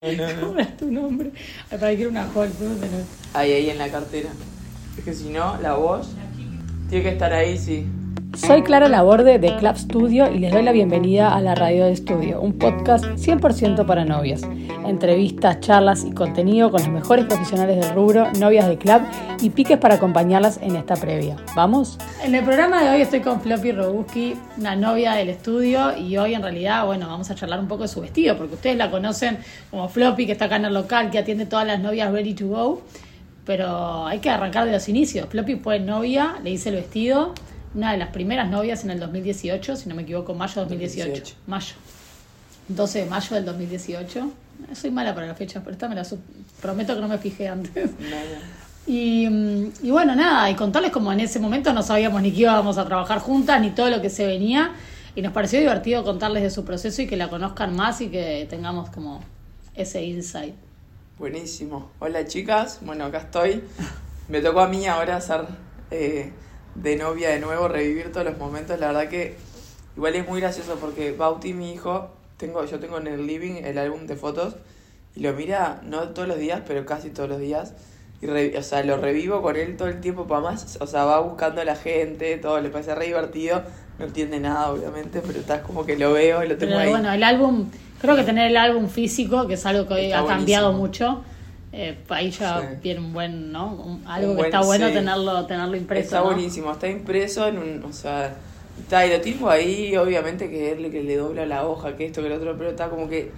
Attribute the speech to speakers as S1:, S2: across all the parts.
S1: ¿Cómo era tu nombre? Para que era una joven.
S2: Ahí, ahí en la cartera. Es que si no, la voz tiene que estar ahí, sí.
S1: Soy Clara Laborde de Club Studio y les doy la bienvenida a la Radio de Estudio, un podcast 100% para novias. Entrevistas, charlas y contenido con los mejores profesionales del rubro, novias de club y piques para acompañarlas en esta previa. ¿Vamos? En el programa de hoy estoy con Floppy Robuski, una novia del estudio, y hoy en realidad, bueno, vamos a charlar un poco de su vestido, porque ustedes la conocen como Floppy, que está acá en el local, que atiende todas las novias ready to go. Pero hay que arrancar de los inicios. Floppy fue novia, le hice el vestido, una de las primeras novias en el 2018, si no me equivoco, mayo de 2018.
S2: 2018.
S1: Mayo. 12 de mayo del 2018. Soy mala para las fechas, pero esta me la prometo que no me fijé antes. Y, mm, y bueno, nada, y contarles como en ese momento no sabíamos ni que íbamos a trabajar juntas, ni todo lo que se venía. Y nos pareció divertido contarles de su proceso y que la conozcan más y que tengamos como ese insight.
S2: Buenísimo. Hola chicas, bueno acá estoy. Me tocó a mí ahora ser eh, de novia de nuevo, revivir todos los momentos. La verdad que igual es muy gracioso porque Bauti, mi hijo, tengo, yo tengo en el living el álbum de fotos y lo mira no todos los días, pero casi todos los días. Y re- o sea, lo revivo con él todo el tiempo para más. O sea, va buscando a la gente, todo, le parece re divertido. No entiende nada, obviamente, pero está como que lo veo y lo tengo
S1: Pero
S2: ahí.
S1: bueno, el álbum, creo que tener el álbum físico, que es algo que hoy
S2: Está
S1: ha cambiado mucho, eh, ahí ya
S2: Sí.
S1: viene un buen, ¿no? Un- algo
S2: Un
S1: que está bueno
S2: sí.
S1: tenerlo, tenerlo impreso.
S2: Está
S1: ¿no?
S2: buenísimo, está impreso en un, o sea, está, y lo tengo ahí, obviamente que es el que le dobla la hoja, que esto, que lo otro, pero está como que,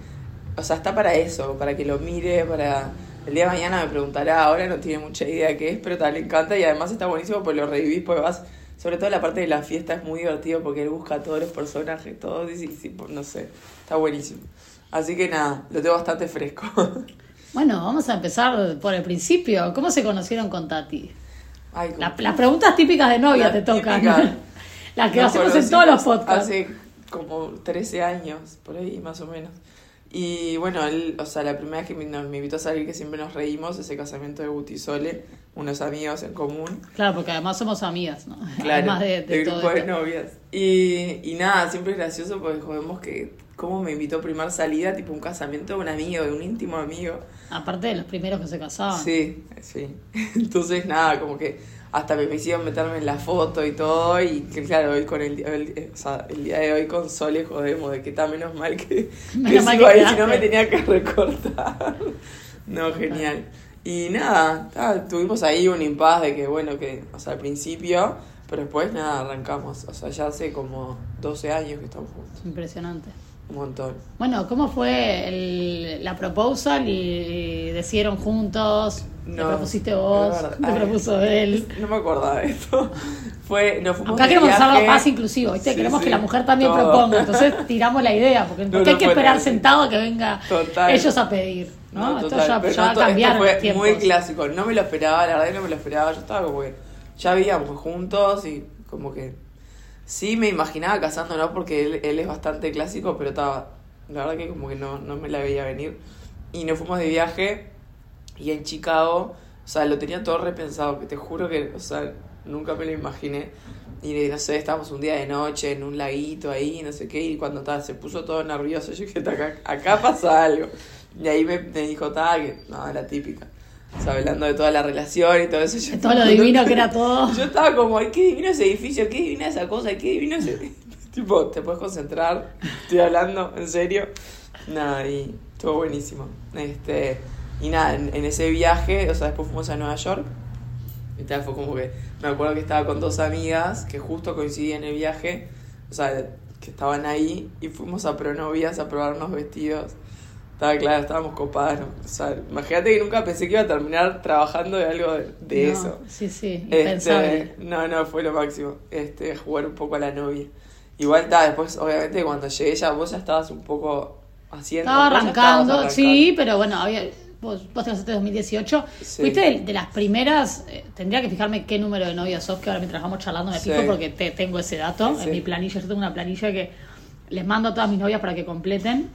S2: o sea, está para eso, para que lo mire, para... El día de mañana me preguntará, ahora no tiene mucha idea qué es, pero tal, le encanta y además está buenísimo porque lo revivís, porque vas, sobre todo la parte de la fiesta es muy divertido porque él busca a todos los personajes, todos, y, sí, sí, no sé, está buenísimo. Así que nada, lo tengo bastante fresco.
S1: Bueno, vamos a empezar por el principio. ¿Cómo se conocieron con Tati?
S2: Ay, como-
S1: La- las preguntas típicas de novia te tocan. las que
S2: Nos
S1: hacemos en todos los podcasts.
S2: Hace como 13 años, por ahí más o menos. Y bueno, él, o sea, la primera vez que me, nos- me invitó a salir, que siempre nos reímos, ese casamiento de Guti y Sole, unos amigos en común.
S1: Claro, porque además somos amigas, ¿no?
S2: Claro,
S1: Además de, de todo
S2: grupo de
S1: esto.
S2: novias. Y, y nada, siempre es gracioso porque jodemos que cómo me invitó primer salida, tipo un casamiento de un amigo, de un íntimo amigo.
S1: Aparte de los primeros que se casaban.
S2: Sí, sí. Entonces, nada, como que hasta me hicieron meterme en la foto y todo. Y que, claro, hoy con el, el- o sea, el día de hoy con Sole jodemos de que está menos mal que, que
S1: Menos mal
S2: sigo
S1: que
S2: ahí, si no me tenía que recortar. No, genial. Y nada, tuvimos ahí un impas de que, bueno, que, o sea, al principio, pero después nada, arrancamos. O sea, ya hace como 12 años que estamos juntos.
S1: Impresionante.
S2: Un montón.
S1: Bueno, ¿cómo fue el- la proposal y decidieron juntos? ¿Te
S2: No,
S1: propusiste vos? ¿Te propuso él?
S2: No me acordaba de esto. Fue, nos fuimos
S1: Acá
S2: de
S1: queremos hacerlo más inclusivo, ¿viste?
S2: Sí,
S1: queremos
S2: sí,
S1: que la mujer también
S2: todo.
S1: proponga. Entonces tiramos la idea, porque,
S2: No,
S1: porque
S2: no
S1: hay que esperar
S2: así.
S1: sentado a que venga
S2: Total.
S1: ellos a pedir. ¿no?
S2: No,
S1: esto ya, ya va a cambiar
S2: fue muy clásico. No me lo esperaba, la verdad que no me lo esperaba. Yo estaba como que ya vivíamos juntos y como que sí me imaginaba casándonos porque él, él es bastante clásico, pero estaba, la verdad que como que no, no me la veía venir. Y nos fuimos de viaje y en Chicago, o sea, lo tenía todo repensado, que te juro que, o sea, nunca me lo imaginé. Y no sé, estábamos un día de noche en un laguito ahí, no sé qué, y cuando ta, se puso todo nervioso, yo dije, "Ta, acá, acá pasa algo. Y ahí me, me dijo, ta, que no, la típica. O sea, hablando de toda la relación y todo eso. Yo
S1: todo lo divino que era todo.
S2: Yo estaba como, ay, qué divino ese edificio, qué divina esa cosa, qué divino ese... tipo, te puedes concentrar, estoy hablando, en serio. Nada, y estuvo buenísimo. Este, y nada, en, en ese viaje, o sea, después fuimos a Nueva York. Y tal, fue como que, me acuerdo que estaba con dos amigas que justo coincidían en el viaje, o sea, que estaban ahí, y fuimos a Pronovias a probarnos vestidos. Estaba claro, estábamos copadas. ¿no? O sea, imagínate que nunca pensé que iba a terminar trabajando de algo de, de
S1: No,
S2: eso.
S1: Sí, sí, impensable.
S2: Este, no, no, fue lo máximo. Este, jugar un poco a la novia. Igual está, después, obviamente, cuando llegué ya, vos ya estabas un poco haciendo.
S1: Estaba arrancando, sí, pero bueno, había, vos, vos te casaste en 2018.
S2: Sí.
S1: Fuiste de, de las primeras, eh, tendría que fijarme qué número de novias sos, que ahora mientras vamos charlando me
S2: Sí.
S1: fijo porque te, tengo ese dato
S2: Sí.
S1: en mi planilla. Yo tengo una planilla que les mando a todas mis novias para que completen.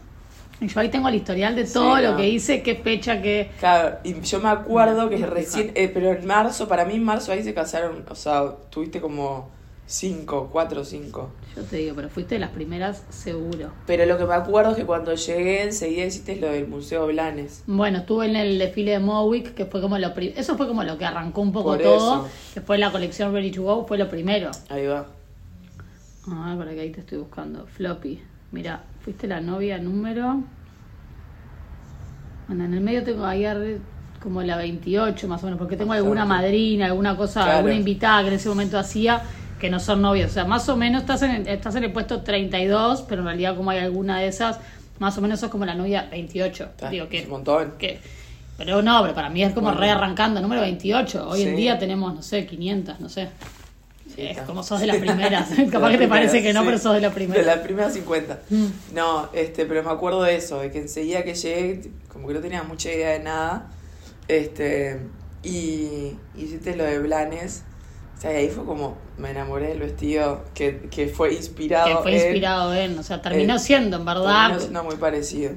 S1: Y yo ahí tengo el historial de todo
S2: Sí,
S1: lo
S2: no.
S1: que hice, qué fecha, qué...
S2: Claro, y yo me acuerdo que recién, eh, pero en marzo, para mí en marzo ahí se casaron, o sea, tuviste como cinco, cuatro o cinco.
S1: Yo te digo, pero fuiste de las primeras seguro.
S2: Pero lo que me acuerdo es que cuando llegué enseguida hiciste lo del Museo Blanes.
S1: Bueno, estuve en el desfile de Mowick, que fue como lo pri- eso fue como lo que arrancó un poco
S2: Por
S1: todo.
S2: eso.
S1: Después la colección Ready to Go fue lo primero.
S2: Ahí va.
S1: Ah, para que ahí te estoy buscando. Floppy. Mira, fuiste la novia número. Bueno, en el medio tengo ahí como la 28 más o menos, porque tengo alguna madrina, alguna cosa,
S2: Claro.
S1: alguna invitada que en ese momento hacía que no son novios. O sea, más o menos estás en el, estás en el puesto 32, pero en realidad como hay alguna de esas, más o menos sos como la novia 28.
S2: Está,
S1: Digo
S2: es
S1: que
S2: un montón.
S1: que pero no, pero para mí es como
S2: Bueno.
S1: re arrancando, número 28. Hoy en día tenemos, no sé, 500, no sé.
S2: Sí,
S1: es como sos de las primeras.
S2: De
S1: Capaz que te parece que no,
S2: sí.
S1: pero sos de las
S2: De
S1: primeras.
S2: las primeras 50.
S1: Mm.
S2: No, este, pero me acuerdo de eso, de que enseguida que llegué, como que no tenía mucha idea de nada. Este, y hiciste lo de Blanes. O sea, y ahí fue como, me enamoré del vestido que, que fue inspirado.
S1: Que fue inspirado en, o sea, terminó siendo, en verdad.
S2: terminó siendo muy parecido.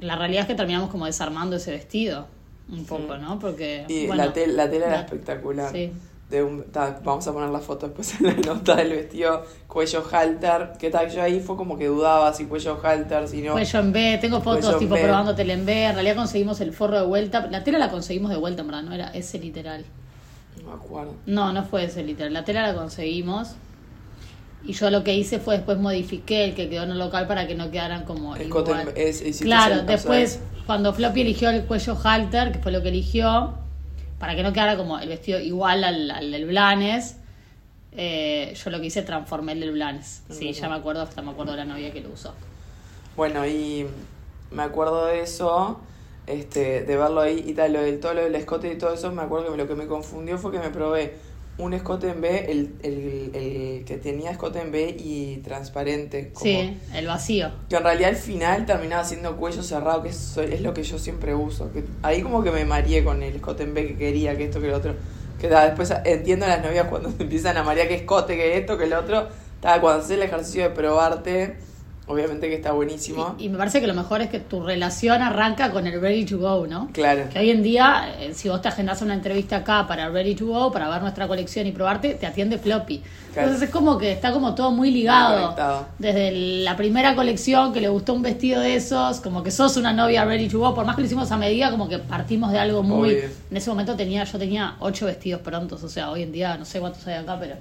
S1: La realidad es que terminamos como desarmando ese vestido. Un poco, ¿no? Porque.
S2: Y
S1: bueno,
S2: la, tel- la tela era
S1: la-
S2: espectacular.
S1: Sí.
S2: De un, ta, vamos a poner la foto después en la nota del vestido cuello halter. Que tal, yo ahí fue como que dudaba si cuello halter, si no.
S1: Cuello en B, tengo fotos tipo
S2: B.
S1: probándotela en B. En realidad conseguimos el forro de vuelta. La tela la conseguimos de vuelta, en verdad, no era ese literal.
S2: No me acuerdo.
S1: No, no fue ese literal. La tela la conseguimos. Y yo lo que hice fue después modifiqué el que quedó en el local para que no quedaran como igual.
S2: en- es-
S1: Claro,
S2: el-
S1: después cuando Floppy eligió el cuello halter, que fue lo que eligió, para que no quedara como el vestido igual al, al del Blanes, eh, yo lo que hice transformé el del Blanes. Sí,
S2: Ujú.
S1: ya me acuerdo, hasta me acuerdo de la novia que lo usó.
S2: Bueno, y me acuerdo de eso, este, de verlo ahí y tal, lo del todo lo del escote y todo eso, me acuerdo que lo que me confundió fue que me probé un escote en B, el, el, el que tenía escote en B y transparente. Como,
S1: Sí, el vacío.
S2: Que en realidad al final terminaba siendo cuello cerrado, que es, es lo que yo siempre uso. Que ahí como que me mareé con el escote en B que quería, que esto, que lo otro. Que ta, después entiendo a las novias cuando se empiezan a marear que escote, que esto, que lo otro. Ta, cuando haces el ejercicio de probarte, obviamente que está buenísimo.
S1: Y, y me parece que lo mejor es que tu relación arranca con el ready to go, ¿no?
S2: Claro.
S1: Que hoy en día, eh, si vos te agendás una entrevista acá para Ready to Go, para ver nuestra colección y probarte, te atiende Floppy.
S2: Claro.
S1: Entonces es como que está como todo muy ligado. Desde la primera colección que le gustó un vestido de esos, como que sos una novia Ready to Go, por más que lo hicimos a medida, como que partimos de algo muy...
S2: Obvio.
S1: En ese momento tenía yo tenía ocho vestidos prontos, o sea, hoy en día no sé cuántos hay acá, pero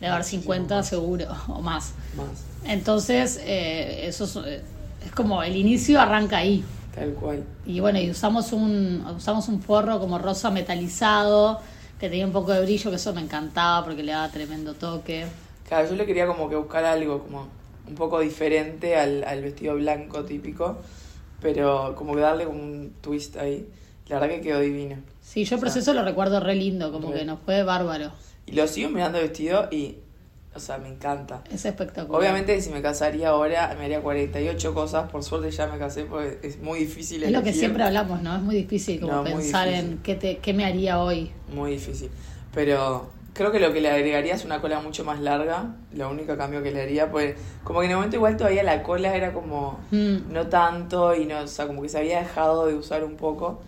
S1: debe haber 50 seguro o más.
S2: Más.
S1: Entonces, eh, eso es, eh, es como el inicio arranca ahí.
S2: Tal cual.
S1: Y bueno, y usamos un, usamos un forro como rosa metalizado, que tenía un poco de brillo, que eso me encantaba porque le daba tremendo toque.
S2: Claro, yo le quería como que buscar algo como un poco diferente al, al vestido blanco típico, pero como que darle como un twist ahí. La verdad que quedó divino.
S1: Sí, yo el
S2: O sea,
S1: proceso lo recuerdo re lindo, como
S2: re.
S1: que nos fue bárbaro.
S2: Y lo sigo mirando vestido y, o sea, me encanta.
S1: Es espectacular.
S2: Obviamente si me casaría ahora me haría 48 cosas, por suerte ya me casé porque es muy difícil.
S1: Es lo que siempre hablamos, ¿no? Es muy difícil como
S2: No,
S1: pensar
S2: difícil.
S1: en qué, te, qué me haría hoy.
S2: Muy difícil. Pero creo que lo que le agregaría es una cola mucho más larga. Lo único cambio que le haría, pues como que en el momento igual todavía la cola era como
S1: Mm.
S2: no tanto y no, o sea, como que se había dejado de usar un poco.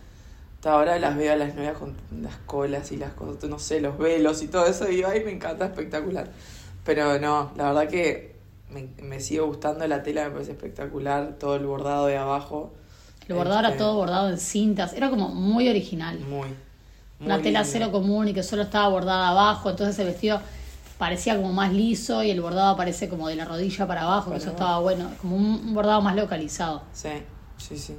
S2: Hasta ahora las veo a las novias con las colas y las cosas, no sé, los velos y todo eso y digo, ay, me encanta, espectacular. Pero no, la verdad que me, me sigue gustando la tela, me parece espectacular, todo el bordado de abajo.
S1: El bordado era
S2: Este,
S1: todo bordado en cintas, era como muy original.
S2: Muy.
S1: Una
S2: muy
S1: tela
S2: lindo.
S1: cero común y que solo estaba bordada abajo, entonces el vestido parecía como más liso y el bordado aparece como de la rodilla para abajo, que
S2: Para
S1: eso
S2: abajo.
S1: estaba bueno, como un un bordado más localizado.
S2: Sí, sí, sí.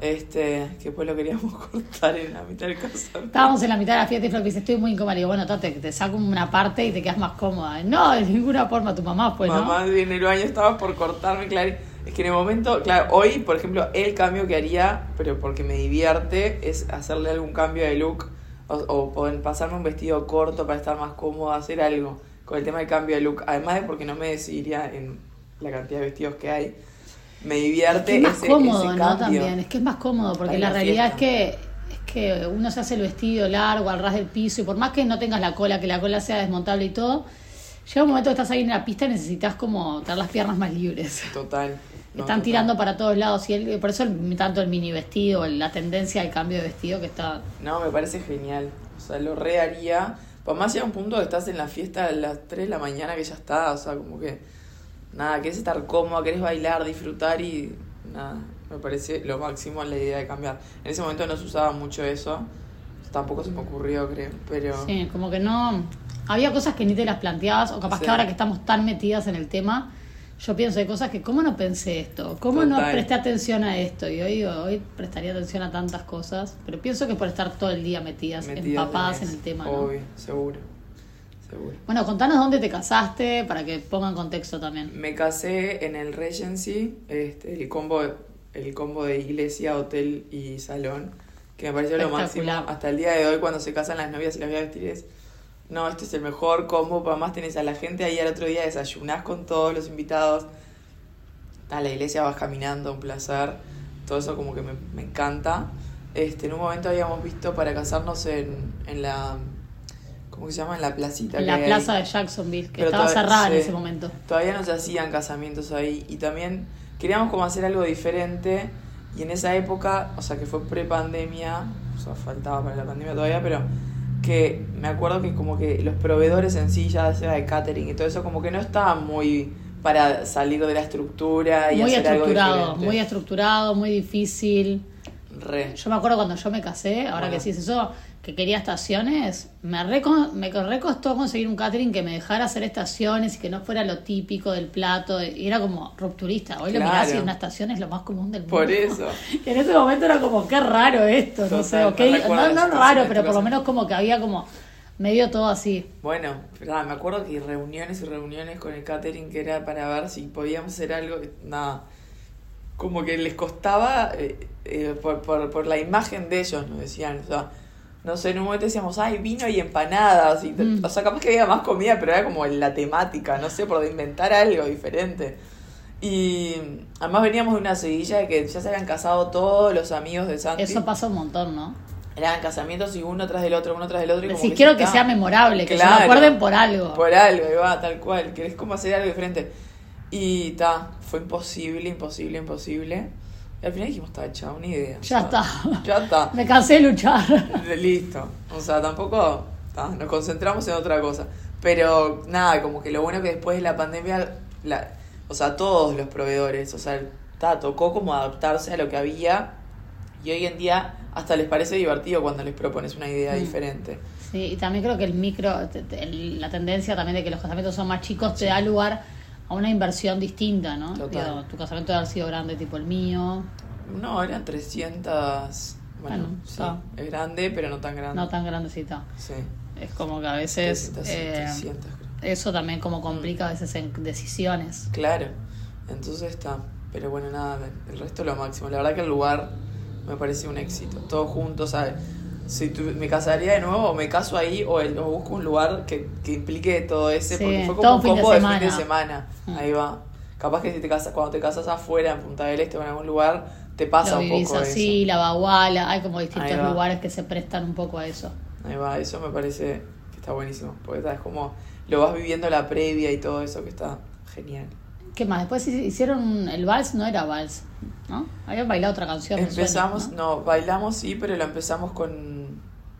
S2: Este, que después lo queríamos cortar en la mitad del casamiento.
S1: Estábamos en la mitad de la fiesta y Flor dice, estoy muy incómoda. Le digo, bueno, tate, te saco una parte y te quedas más cómoda. No, de ninguna forma, tu mamá, pues,
S2: Mamá en el baño estaba por cortarme, claro. Es que en el momento, claro, hoy, por ejemplo, el cambio que haría, pero porque me divierte, es hacerle algún cambio de look o, o poder pasarme un vestido corto para estar más cómodo, hacer algo con el tema del cambio de look. Además de porque no me decidiría en la cantidad de vestidos que hay. Me divierte
S1: Es más
S2: ese,
S1: cómodo,
S2: ese
S1: ¿no? También, es que es más cómodo, porque la
S2: la
S1: realidad es
S2: fiesta.
S1: que, es que uno se hace el vestido largo al ras del piso y por más que no tengas la cola, que la cola sea desmontable y todo, llega un momento que estás ahí en la pista y necesitas como tener las piernas más libres.
S2: Total. no,
S1: Están
S2: total.
S1: tirando para todos lados y por eso el- tanto el mini vestido, la tendencia al cambio de vestido que está...
S2: No, me parece genial. O sea, lo re haría. Pues más llega un punto que estás en la fiesta a las 3 de la mañana que ya está, o sea, como que nada, querés estar cómoda, querés bailar, disfrutar y nada, me parece lo máximo la idea de cambiar. En ese momento no se usaba mucho eso, tampoco se me ocurrió, creo, pero...
S1: Sí, como que no... Había cosas que ni te las planteabas, o capaz
S2: Sí.
S1: que ahora que estamos tan metidas en el tema, yo pienso de cosas que, ¿cómo no pensé esto? ¿Cómo no presté atención a esto? Y hoy, hoy prestaría atención a tantas cosas, pero pienso que por estar todo el día metidas,
S2: metidas
S1: empapadas en
S2: eso.
S1: el tema. ¿no?
S2: Obvio, seguro, seguro.
S1: Bueno, contanos dónde te casaste para que pongan contexto también.
S2: Me casé en el Regency, este, el combo, el combo de iglesia, hotel y salón, que me pareció lo máximo. Hasta el día de hoy, cuando se casan las novias y las voy a vestir, es, no, este es el mejor combo, para más tenés a la gente ahí al otro día, desayunás con todos los invitados, a la iglesia vas caminando, un placer, todo eso como que me, me encanta. Este, en un momento habíamos visto para casarnos en, en la, ¿cómo se llama? En la placita.
S1: En
S2: que
S1: la
S2: hay
S1: plaza de Jacksonville, que
S2: Pero
S1: estaba cerrada en ese momento.
S2: Todavía no se hacían casamientos ahí y también queríamos como hacer algo diferente y en esa época, o sea que fue pre-pandemia, o sea, faltaba para la pandemia todavía, pero que me acuerdo que como que los proveedores en sí, ya sea de catering y todo eso, como que no estaban muy para salir de la estructura y
S1: Muy
S2: hacer algo
S1: estructurado,
S2: diferente.
S1: muy estructurado, muy difícil.
S2: Re.
S1: Yo me acuerdo cuando yo me casé, ahora
S2: Bueno.
S1: que decís eso, que quería estaciones, me, reco- me recostó conseguir un catering que me dejara hacer estaciones y que no fuera lo típico del plato. Y era como rupturista. Hoy lo
S2: Claro.
S1: mirás y una estación es lo más común del mundo.
S2: Por eso.
S1: Y en ese momento era como, qué raro esto, no sé,
S2: me
S1: ok,
S2: recuerda
S1: no, no raro, pero por lo menos como que había como medio todo así.
S2: Bueno, nada, me acuerdo que reuniones y reuniones con el catering que era para ver si podíamos hacer algo, nada, como que les costaba eh, eh, por, por, por la imagen de ellos, nos decían, o sea, no sé, en un momento decíamos, ay, vino y empanadas, y,
S1: Mm.
S2: o sea, capaz que había más comida, pero era como la temática, no sé, por inventar algo diferente. Y además veníamos de una seguilla de que ya se habían casado todos los amigos de Santi.
S1: Eso pasa un montón, ¿no?
S2: Eran casamientos y uno tras del otro, uno tras del otro. Y como que
S1: quiero que sea memorable, que se me acuerden por algo.
S2: Por algo, ahí va, tal cual. Querés como hacer algo diferente. Y ta, fue imposible, imposible, imposible. Y al final dijimos, está, chao, ni idea.
S1: Ya está.
S2: Ya está.
S1: Me cansé de luchar.
S2: Listo. O sea, tampoco ta, nos concentramos en otra cosa. Pero nada, como que lo bueno que después de la pandemia, la, o sea, todos los proveedores, o sea, ta, tocó como adaptarse a lo que había. Y hoy en día hasta les parece divertido cuando les propones una idea
S1: Mm.
S2: diferente.
S1: Sí, y también creo que el micro, la tendencia también de que los casamientos son más chicos te da lugar a una inversión distinta, ¿no?
S2: Total.
S1: Digo, tu casamiento debe haber sido grande, tipo el mío,
S2: No, eran 300. Bueno,
S1: Bueno,
S2: sí, es grande, pero no tan grande.
S1: no tan grandecita.
S2: Sí,
S1: Es como que a veces
S2: 300,
S1: eh,
S2: 300, creo.
S1: eso también como complica a veces en decisiones.
S2: Claro, entonces está. Pero bueno, nada, el resto lo máximo. La verdad que el lugar me parece un éxito. Todos juntos, ¿sabes? Si tu- me casaría de nuevo, o me caso ahí, o, el- o busco un lugar que, que implique todo ese,
S1: Sí,
S2: porque fue como un
S1: un fin de
S2: combo de fin de
S1: semana. Mm.
S2: Ahí va. Capaz que si te casas, cuando te casas afuera, en Punta del Este o en algún lugar, te pasa
S1: Lo
S2: un
S1: vivís
S2: poco
S1: así, la baguala, hay como distintos lugares que se prestan un poco a eso.
S2: eso. Ahí va, eso me parece que está buenísimo. Porque es como lo vas viviendo la previa y todo eso que está genial.
S1: ¿Qué más? Después hi- hicieron el vals, no era vals, ¿no? Habían bailado otra canción. me suena,
S2: Empezamos,
S1: ¿no?
S2: no, bailamos sí, pero lo empezamos con,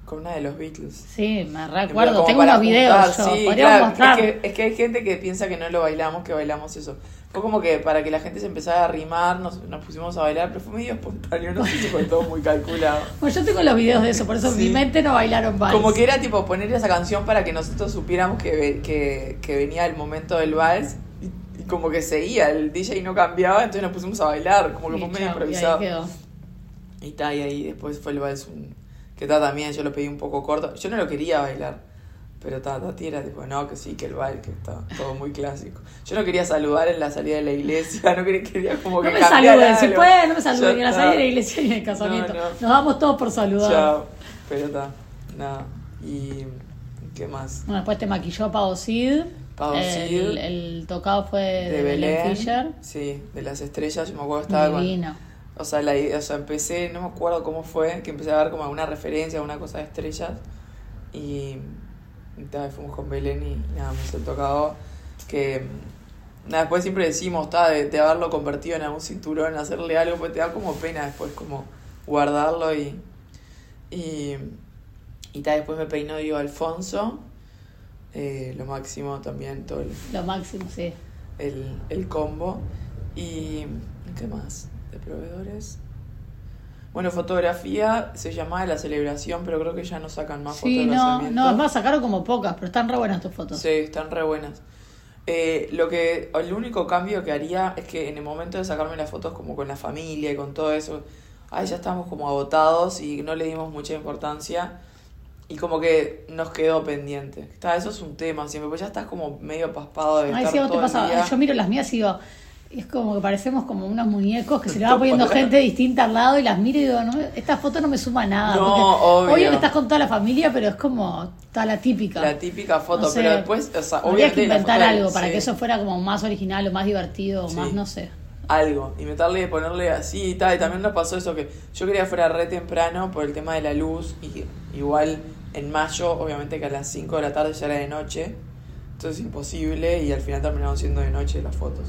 S2: con una de los Beatles.
S1: Sí, me recuerdo. Tengo unos videos yo.
S2: sí, claro,
S1: mostrar.
S2: Es que, es que hay gente que piensa que no lo bailamos, que bailamos eso. Fue como que para que la gente se empezara a arrimar, nos, nos pusimos a bailar, pero fue medio espontáneo, no sé si fue todo muy calculado.
S1: Bueno, yo tengo los videos de eso, por eso en mi mente no bailaron vals.
S2: Como que era tipo poner esa canción para que nosotros supiéramos que, que, que venía el momento del vals y, y como que seguía, el DJ no cambiaba, entonces nos pusimos a bailar, como que fue medio
S1: y ahí
S2: improvisado.
S1: quedó.
S2: Y ta, y ahí después fue el vals un, que ta también, yo lo pedí un poco corto. Yo no lo quería bailar, pero ta, Tati era tipo, no, que sí, que el vals, que está todo muy clásico. Yo no quería saludar en la salida de la iglesia, no quería, quería como
S1: No
S2: que
S1: me
S2: cambiara
S1: saluden, si pueden, no me saluden en la salida de la iglesia ni en el casamiento.
S2: No, no.
S1: Nos damos todos por saludar.
S2: Chao, pero está, nada. Y, ¿qué más?
S1: Bueno, después te maquilló Pau Sid.
S2: Pau
S1: el,
S2: Sid.
S1: el tocado fue de,
S2: De
S1: Belén
S2: Belén,
S1: Fischer.
S2: sí, de las estrellas, yo me acuerdo estaba con... O sea, la, o sea, empecé, no me acuerdo cómo fue, que empecé a ver como alguna referencia, alguna cosa de estrellas. Y, y fuimos con Belén y nada, me hizo el tocado. Que mm, nada, después siempre decimos, ta, de, de haberlo convertido en algún cinturón, hacerle algo, pues te da como pena después como guardarlo y. Y, y ta, después me peinó Diego Alfonso. eh, lo máximo también, todo el,
S1: Lo máximo, sí.
S2: el, el combo. Y, ¿qué más? De proveedores. Bueno, fotografía se llamaba la celebración, pero creo que ya no sacan más
S1: Sí,
S2: fotos de
S1: no, no, más, sacaron como pocas, pero están re buenas tus fotos.
S2: Sí, están re buenas. Eh, lo que, el único cambio que haría es que en el momento de sacarme las fotos como con la familia y con todo eso, ahí ya estábamos como agotados y no le dimos mucha importancia y como que nos quedó pendiente. Está, eso es un tema siempre, pues ya estás como medio paspado de
S1: Ay,
S2: estar
S1: sí, te
S2: todo el
S1: pasa.
S2: día.
S1: Yo miro las mías y digo, es como que parecemos como unos muñecos que se le va poniendo gente distinta al lado y las miro y digo, no, esta foto no me suma nada.
S2: No,
S1: porque
S2: obvio.
S1: que estás con toda la familia, pero es como está la típica.
S2: La típica foto,
S1: No sé,
S2: pero después, o sea, obviamente
S1: que inventar
S2: foto
S1: algo para
S2: sí.
S1: que eso fuera como más original o más divertido o
S2: Sí.
S1: más, no sé.
S2: algo y meterle ponerle así y tal y también nos pasó eso que yo quería que fuera re temprano por el tema de la luz y igual en mayo obviamente que a las 5 de la tarde ya era de noche entonces imposible y al final terminaron siendo de noche las fotos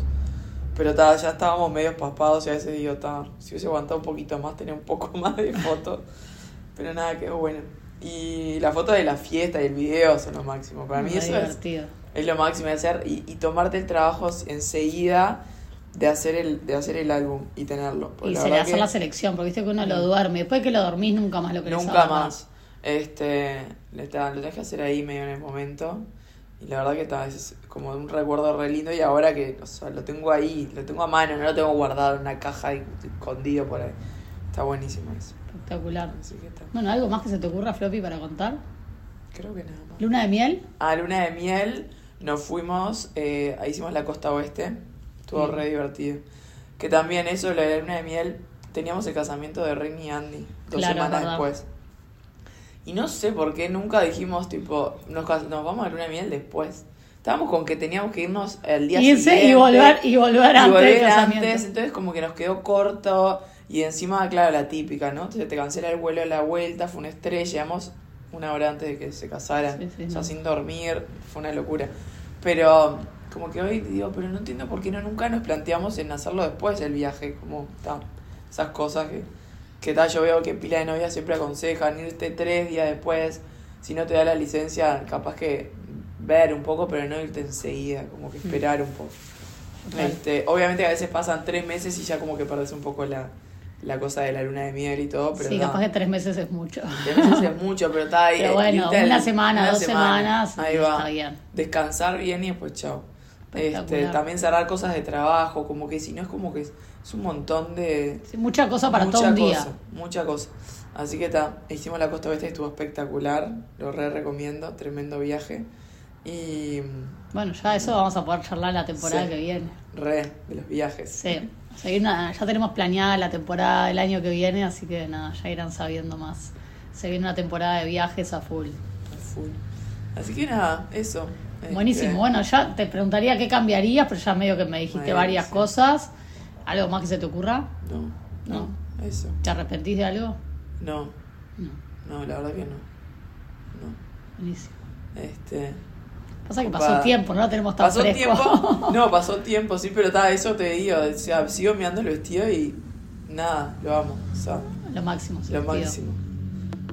S2: pero ta, ya estábamos medio paspados y a veces digo ta, si hubiese aguantado un poquito más tenía un poco más de fotos pero nada quedó bueno y la foto de la fiesta y el video son lo máximo para mí
S1: Re
S2: eso es, es lo máximo de hacer y, y tomarte el trabajo enseguida de hacer el de hacer el álbum y tenerlo. Porque
S1: Y
S2: la
S1: se le hace
S2: que
S1: la selección, porque viste que uno lo duerme. Después que lo dormís, nunca más lo querés
S2: nunca más. Este, lo tenés que hacer ahí medio en el momento. Y la verdad que está, es como un recuerdo re lindo y ahora que o sea, lo tengo ahí, lo tengo a mano, no lo tengo guardado en una caja y escondido por ahí. Está buenísimo eso.
S1: Espectacular.
S2: Así que está.
S1: Bueno, ¿algo más que se te ocurra, Floppy, para contar?
S2: Creo que nada más.
S1: ¿Luna de miel?
S2: A luna de miel nos fuimos, eh, ahí hicimos la costa oeste, estuvo
S1: Sí.
S2: re divertido. Que también eso, la luna de miel, teníamos el casamiento de Ren y Andy, dos
S1: Claro,
S2: semanas
S1: verdad.
S2: después. Y no sé por qué nunca dijimos, tipo, nos, nos vamos a luna de miel después. Estábamos con que teníamos que irnos el día siguiente.
S1: y volver, y volver
S2: y
S1: antes
S2: volver entonces como que nos quedó corto y encima, claro, la típica, ¿no? Entonces te cancela el vuelo a la vuelta, fue una estrés, llegamos una hora antes de que se casaran,
S1: Sí, sí,
S2: o sea,
S1: no.
S2: sin dormir, fue una locura. Pero como que hoy digo, pero no entiendo por qué no nunca nos planteamos en hacerlo después del viaje, como ta, esas cosas que, que tal, yo veo que pila de novias siempre aconsejan irte tres días después, si no te da la licencia, capaz que ver un poco, pero no irte enseguida, como que esperar un poco. Este, obviamente a veces pasan tres meses y ya como que perdés un poco la, la cosa de la luna de miel y todo, pero
S1: sí,
S2: ta,
S1: capaz que tres meses es mucho.
S2: tres meses es mucho, pero está ahí.
S1: Pero
S2: eh,
S1: bueno, una semana,
S2: una
S1: dos
S2: semana,
S1: semanas,
S2: Ahí va.
S1: está bien.
S2: Descansar bien y después chao. Este, también cerrar cosas de trabajo, como que si no es como que es, es un montón de...
S1: Sí, mucha cosa para
S2: mucha
S1: todo un
S2: cosa,
S1: día.
S2: Mucha cosa. Así que está, hicimos la costa oeste y estuvo espectacular, lo re recomiendo, tremendo viaje. Y
S1: Bueno, ya eso vamos a poder charlar la temporada
S2: Sí.
S1: que viene.
S2: re de los viajes.
S1: Sí. O sea, una- ya tenemos planeada la temporada del año que viene, así que nada, ya irán sabiendo más. Se viene una temporada de viajes a full.
S2: A full. Así que nada, eso. Este,
S1: Buenísimo. Bueno, ya te preguntaría qué cambiarías, pero ya medio que me dijiste varias
S2: sí.
S1: cosas. ¿Algo más que se te ocurra?
S2: No, no, eso.
S1: ¿Te arrepentís de algo?
S2: No,
S1: No.
S2: no, la verdad que no. No.
S1: Buenísimo.
S2: Este.
S1: Pasa que pasó tiempo, no lo tenemos tan
S2: Pasó
S1: fresco.
S2: tiempo. No, pasó tiempo, sí, pero está, eso te digo. O sea, sigo mirando el vestido y nada, lo amo. O sea,
S1: lo máximo.
S2: lo
S1: vestido.
S2: máximo.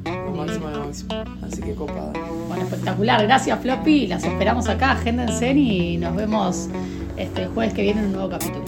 S2: Lo máximo, lo máximo. Así que copada.
S1: Bueno, espectacular. Gracias, Floppy. Las esperamos acá. Agéndense y nos vemos este jueves que viene en un nuevo capítulo.